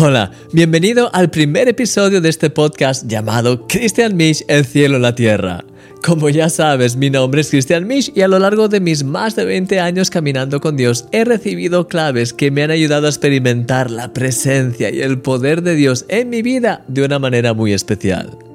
Hola, bienvenido al primer episodio de este podcast llamado Christian Misch, el cielo, la tierra. Como ya sabes, mi nombre es Christian Misch y a lo largo de mis más de 20 años caminando con Dios he recibido claves que me han ayudado a experimentar la presencia y el poder de Dios en mi vida de una manera muy especial.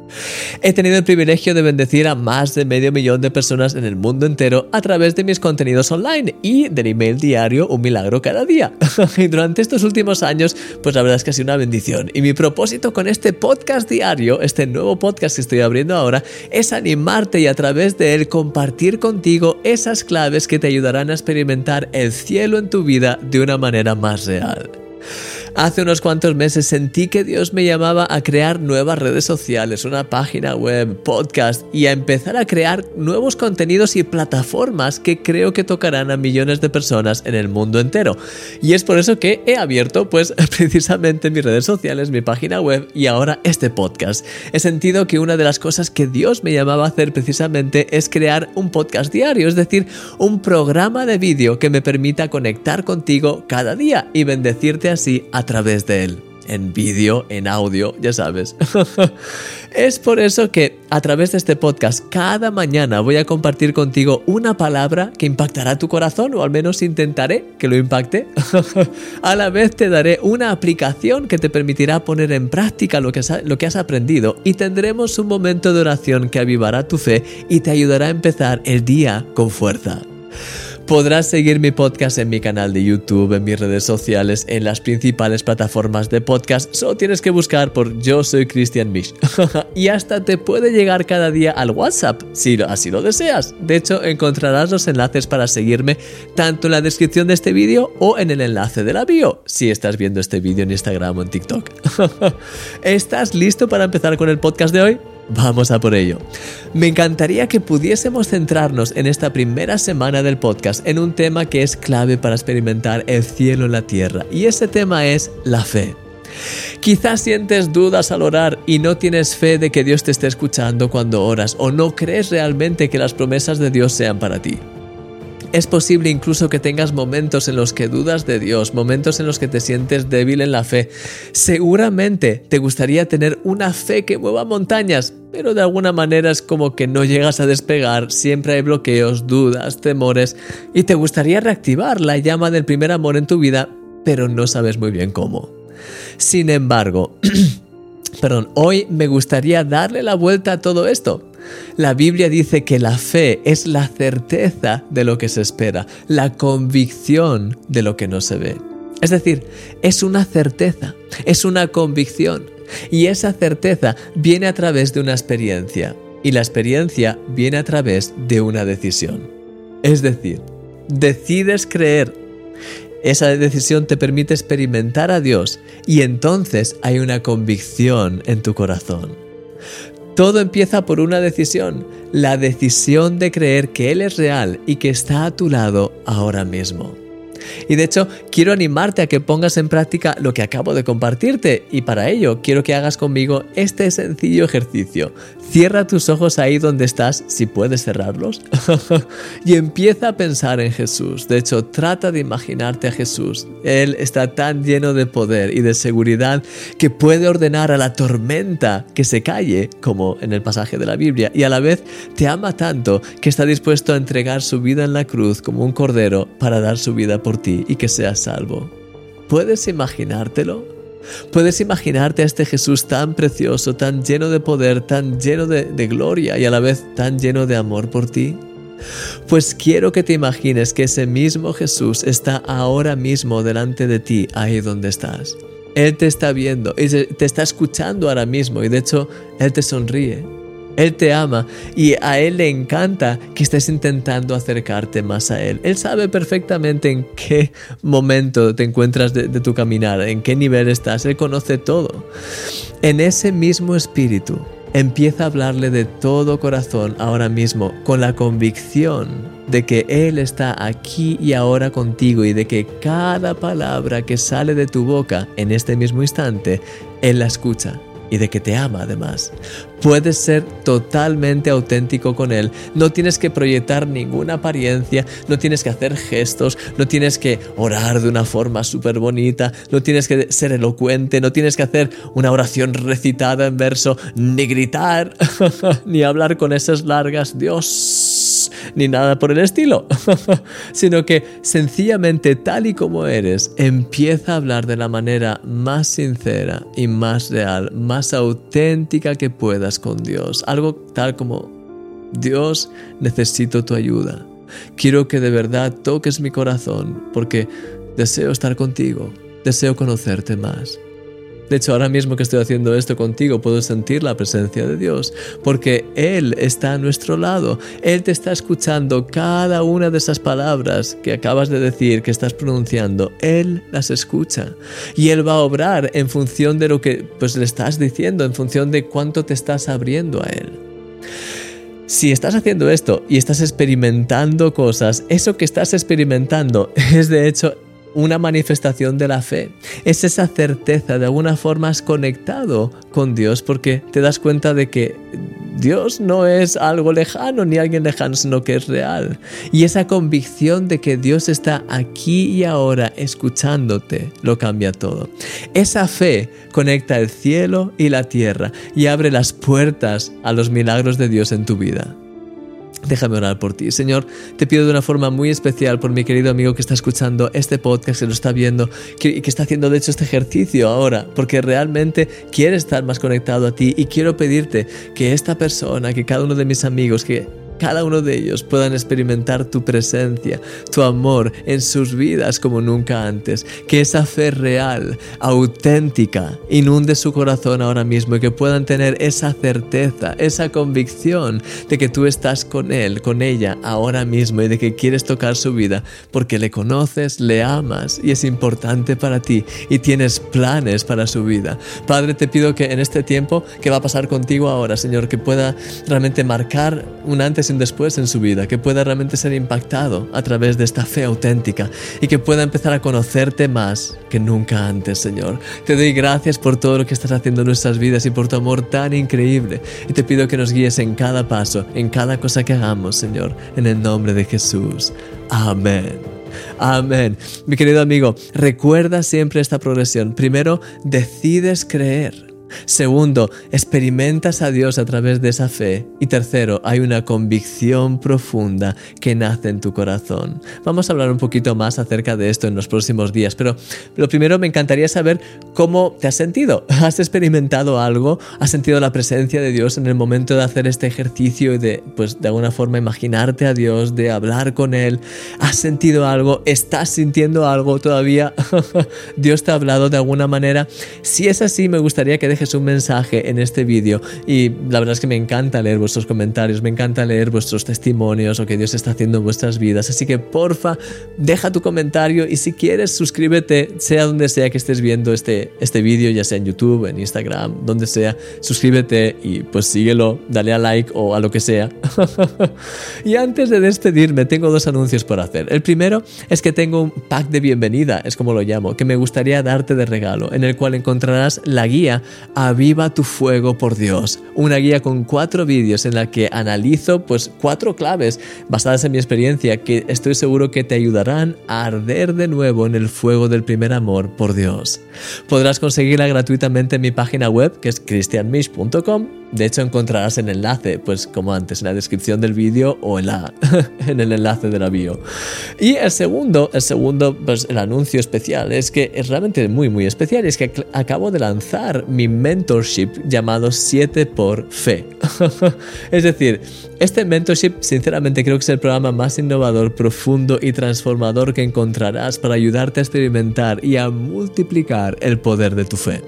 He tenido el privilegio de bendecir a más de medio millón de personas en el mundo entero a través de mis contenidos online y del email diario Un Milagro cada día. y durante estos últimos años, pues la verdad es que ha sido una bendición. Y mi propósito con este podcast diario, este nuevo podcast que estoy abriendo ahora, es animarte y a través de él compartir contigo esas claves que te ayudarán a experimentar el cielo en tu vida de una manera más real. Hace unos cuantos meses sentí que Dios me llamaba a crear nuevas redes sociales, una página web, podcast y a empezar a crear nuevos contenidos y plataformas que creo que tocarán a millones de personas en el mundo entero. Y es por eso que he abierto pues precisamente mis redes sociales, mi página web y ahora este podcast. He sentido que una de las cosas que Dios me llamaba a hacer precisamente es crear un podcast diario, es decir, un programa de vídeo que me permita conectar contigo cada día y bendecirte así a a través de él. En vídeo, en audio, ya sabes. es por eso que a través de este podcast cada mañana voy a compartir contigo una palabra que impactará tu corazón o al menos intentaré que lo impacte. a la vez te daré una aplicación que te permitirá poner en práctica lo que, lo que has aprendido y tendremos un momento de oración que avivará tu fe y te ayudará a empezar el día con fuerza. Podrás seguir mi podcast en mi canal de YouTube, en mis redes sociales, en las principales plataformas de podcast. Solo tienes que buscar por Yo soy Christian Misch. y hasta te puede llegar cada día al WhatsApp, si así lo deseas. De hecho, encontrarás los enlaces para seguirme tanto en la descripción de este vídeo o en el enlace de la bio, si estás viendo este vídeo en Instagram o en TikTok. ¿Estás listo para empezar con el podcast de hoy? Vamos a por ello. Me encantaría que pudiésemos centrarnos en esta primera semana del podcast en un tema que es clave para experimentar el cielo en la tierra y ese tema es la fe. Quizás sientes dudas al orar y no tienes fe de que Dios te esté escuchando cuando oras o no crees realmente que las promesas de Dios sean para ti. Es posible incluso que tengas momentos en los que dudas de Dios, momentos en los que te sientes débil en la fe. Seguramente te gustaría tener una fe que mueva montañas, pero de alguna manera es como que no llegas a despegar, siempre hay bloqueos, dudas, temores, y te gustaría reactivar la llama del primer amor en tu vida, pero no sabes muy bien cómo. Sin embargo, perdón, hoy me gustaría darle la vuelta a todo esto la Biblia dice que la fe es la certeza de lo que se espera, la convicción de lo que no se ve. Es decir, es una certeza, es una convicción. Y esa certeza viene a través de una experiencia. Y la experiencia viene a través de una decisión. Es decir, decides creer. Esa decisión te permite experimentar a Dios y entonces hay una convicción en tu corazón. Todo empieza por una decisión, la decisión de creer que Él es real y que está a tu lado ahora mismo. Y de hecho, quiero animarte a que pongas en práctica lo que acabo de compartirte y para ello quiero que hagas conmigo este sencillo ejercicio. Cierra tus ojos ahí donde estás, si puedes cerrarlos, y empieza a pensar en Jesús. De hecho, trata de imaginarte a Jesús. Él está tan lleno de poder y de seguridad que puede ordenar a la tormenta que se calle, como en el pasaje de la Biblia, y a la vez te ama tanto que está dispuesto a entregar su vida en la cruz como un cordero para dar su vida por ti y que seas salvo. ¿Puedes imaginártelo? ¿Puedes imaginarte a este Jesús tan precioso, tan lleno de poder, tan lleno de, de, gloria y a la vez tan lleno de amor por ti? Pues quiero que te imagines que ese mismo Jesús está ahora mismo delante de ti, ahí donde estás. Él te está viendo y te está escuchando ahora mismo y de hecho Él te sonríe. Él te ama y a Él le encanta que estés intentando acercarte más a Él. Él sabe perfectamente en qué momento te encuentras de, tu caminar, en qué nivel estás. Él conoce todo. En ese mismo espíritu, empieza a hablarle de todo corazón ahora mismo, con la convicción de que Él está aquí y ahora contigo y de que cada palabra que sale de tu boca en este mismo instante, Él la escucha y de que te ama además. Puedes ser totalmente auténtico con Él. No tienes que proyectar ninguna apariencia, no tienes que hacer gestos, no tienes que orar de una forma súper bonita, no tienes que ser elocuente, no tienes que hacer una oración recitada en verso, ni gritar, ni hablar con esas largas Dios, ni nada por el estilo, sino que sencillamente tal y como eres, empieza a hablar de la manera más sincera y más real, más auténtica que puedas con Dios. Algo tal como, Dios, necesito tu ayuda. Quiero que de verdad toques mi corazón porque deseo estar contigo, deseo conocerte más. De hecho, ahora mismo que estoy haciendo esto contigo, puedo sentir la presencia de Dios, porque Él está a nuestro lado. Él te está escuchando cada una de esas palabras que acabas de decir, que estás pronunciando. Él las escucha. Y Él va a obrar en función de lo que pues, le estás diciendo, en función de cuánto te estás abriendo a Él. Si estás haciendo esto y estás experimentando cosas, eso que estás experimentando es de hecho una manifestación de la fe. Es esa certeza, de alguna forma has conectado con Dios porque te das cuenta de que Dios no es algo lejano ni alguien lejano, sino que es real. Y esa convicción de que Dios está aquí y ahora escuchándote lo cambia todo. Esa fe conecta el cielo y la tierra y abre las puertas a los milagros de Dios en tu vida. Déjame orar por ti. Señor, te pido de una forma muy especial por mi querido amigo que está escuchando este podcast, que lo está viendo y que, está haciendo de hecho este ejercicio ahora, porque realmente quiere estar más conectado a ti y quiero pedirte que esta persona, que cada uno de mis amigos, que cada uno de ellos puedan experimentar tu presencia, tu amor en sus vidas como nunca antes. Que esa fe real, auténtica, inunde su corazón ahora mismo y que puedan tener esa certeza, esa convicción de que tú estás con él, con ella ahora mismo y de que quieres tocar su vida porque le conoces, le amas y es importante para ti y tienes planes para su vida. Padre, te pido que en este tiempo que va a pasar contigo ahora, Señor, que pueda realmente marcar un antes y un después en su vida, que pueda realmente ser impactado a través de esta fe auténtica y que pueda empezar a conocerte más que nunca antes, Señor. Te doy gracias por todo lo que estás haciendo en nuestras vidas y por tu amor tan increíble. Y te pido que nos guíes en cada paso, en cada cosa que hagamos, Señor, en el nombre de Jesús. Amén. Amén. Mi querido amigo, recuerda siempre esta progresión. Primero, decides creer. Segundo, experimentas a Dios a través de esa fe. Y tercero, hay una convicción profunda que nace en tu corazón. Vamos a hablar un poquito más acerca de esto en los próximos días, pero lo primero me encantaría saber cómo te has sentido. ¿Has experimentado algo? ¿Has sentido la presencia de Dios en el momento de hacer este ejercicio y de, pues, de alguna forma imaginarte a Dios, de hablar con Él? ¿Has sentido algo? ¿Estás sintiendo algo todavía? ¿Dios te ha hablado de alguna manera? Si es así, me gustaría que dejes un mensaje en este vídeo y la verdad es que me encanta leer vuestros comentarios, me encanta leer vuestros testimonios o que Dios está haciendo en vuestras vidas. Así que porfa, deja tu comentario y si quieres suscríbete, sea donde sea que estés viendo este, este vídeo, ya sea en YouTube, en Instagram, donde sea, suscríbete y pues síguelo, dale a like o a lo que sea. y antes de despedirme, tengo dos anuncios por hacer. El primero es que tengo un pack de bienvenida, es como lo llamo, que me gustaría darte de regalo, en el cual encontrarás la guía Aviva tu fuego por Dios, una guía con cuatro vídeos en la que analizo pues cuatro claves basadas en mi experiencia que estoy seguro que te ayudarán a arder de nuevo en el fuego del primer amor por Dios. Podrás conseguirla gratuitamente en mi página web que es christianmish.com de hecho, encontrarás el enlace, pues como antes, en la descripción del vídeo o en, la, en el enlace de la bio. Y el segundo, el segundo, pues el anuncio especial es que es realmente muy, muy especial. Es que acabo de lanzar mi mentorship llamado 7 por Fe. es decir, este mentorship, sinceramente, creo que es el programa más innovador, profundo y transformador que encontrarás para ayudarte a experimentar y a multiplicar el poder de tu fe.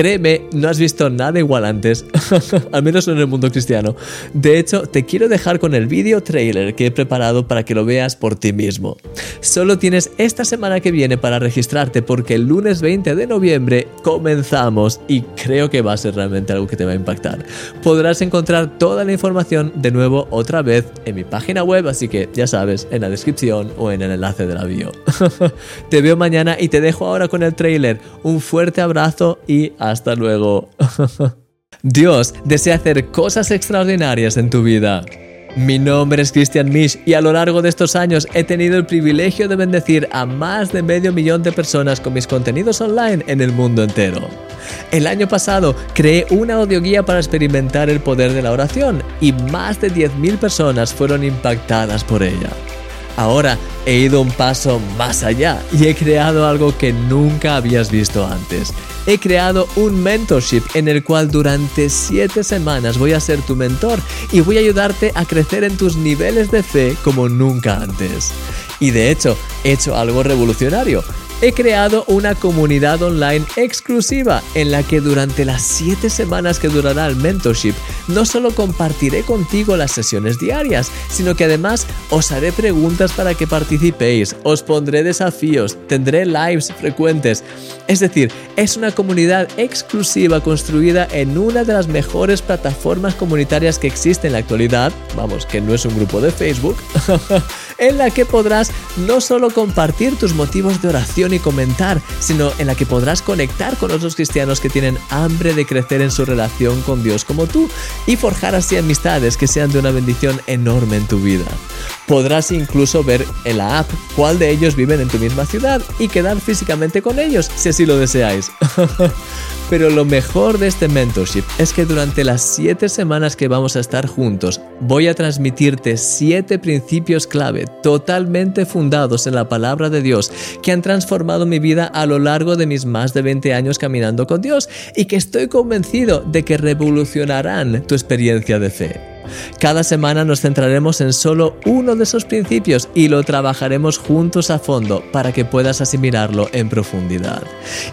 Créeme, no has visto nada igual antes, al menos en el mundo cristiano. De hecho, te quiero dejar con el video trailer que he preparado para que lo veas por ti mismo. Solo tienes esta semana que viene para registrarte porque el lunes 20 de noviembre comenzamos y creo que va a ser realmente algo que te va a impactar. Podrás encontrar toda la información de nuevo otra vez en mi página web, así que ya sabes, en la descripción o en el enlace de la bio. te veo mañana y te dejo ahora con el trailer. Un fuerte abrazo y hasta Hasta luego. Dios desea hacer cosas extraordinarias en tu vida. Mi nombre es Christian Misch y a lo largo de estos años he tenido el privilegio de bendecir a más de medio millón de personas con mis contenidos online en el mundo entero. El año pasado creé una audioguía para experimentar el poder de la oración y más de 10.000 personas fueron impactadas por ella. Ahora he ido un paso más allá y he creado algo que nunca habías visto antes. He creado un mentorship en el cual durante 7 semanas voy a ser tu mentor y voy a ayudarte a crecer en tus niveles de fe como nunca antes. Y de hecho, he hecho algo revolucionario he creado una comunidad online exclusiva en la que durante las 7 semanas que durará el mentorship no solo compartiré contigo las sesiones diarias, sino que además os haré preguntas para que participéis, os pondré desafíos, tendré lives frecuentes. Es decir, es una comunidad exclusiva construida en una de las mejores plataformas comunitarias que existe en la actualidad, vamos, que no es un grupo de Facebook, en la que podrás no solo compartir tus motivos de oración y comentar, sino en la que podrás conectar con otros cristianos que tienen hambre de crecer en su relación con Dios como tú y forjar así amistades que sean de una bendición enorme en tu vida. Podrás incluso ver en la app cuál de ellos viven en tu misma ciudad y quedar físicamente con ellos si así lo deseáis. Pero lo mejor de este mentorship es que durante las 7 semanas que vamos a estar juntos voy a transmitirte 7 principios clave totalmente fundados en la palabra de Dios que han transformado mi vida a lo largo de mis más de 20 años caminando con Dios y que estoy convencido de que revolucionarán tu experiencia de fe. Cada semana nos centraremos en solo uno de esos principios y lo trabajaremos juntos a fondo para que puedas asimilarlo en profundidad.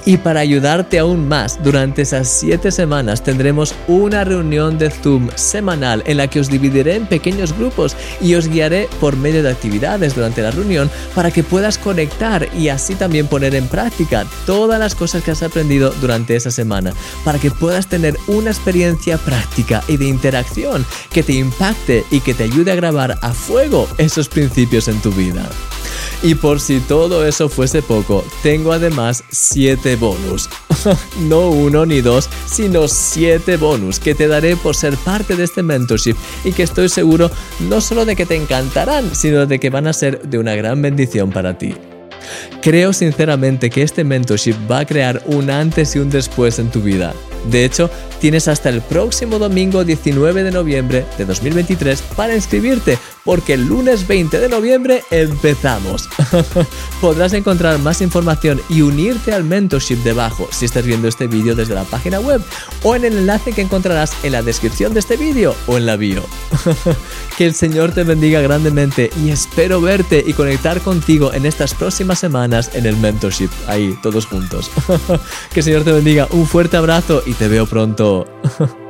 Y para ayudarte aún más, durante esas siete semanas tendremos una reunión de Zoom semanal en la que os dividiré en pequeños grupos y os guiaré por medio de actividades durante la reunión para que puedas conectar y así también poner en práctica todas las cosas que has aprendido durante esa semana, para que puedas tener una experiencia práctica y de interacción que te impacte y que te ayude a grabar a fuego esos principios en tu vida. Y por si todo eso fuese poco, tengo además 7 bonus. no uno ni dos, sino 7 bonus que te daré por ser parte de este mentorship y que estoy seguro no solo de que te encantarán, sino de que van a ser de una gran bendición para ti. Creo sinceramente que este mentorship va a crear un antes y un después en tu vida. De hecho, tienes hasta el próximo domingo 19 de noviembre de 2023 para inscribirte, porque el lunes 20 de noviembre empezamos. Podrás encontrar más información y unirte al mentorship debajo si estás viendo este vídeo desde la página web o en el enlace que encontrarás en la descripción de este vídeo o en la bio. que el Señor te bendiga grandemente y espero verte y conectar contigo en estas próximas semanas en el mentorship, ahí todos juntos. que el Señor te bendiga, un fuerte abrazo y te veo pronto.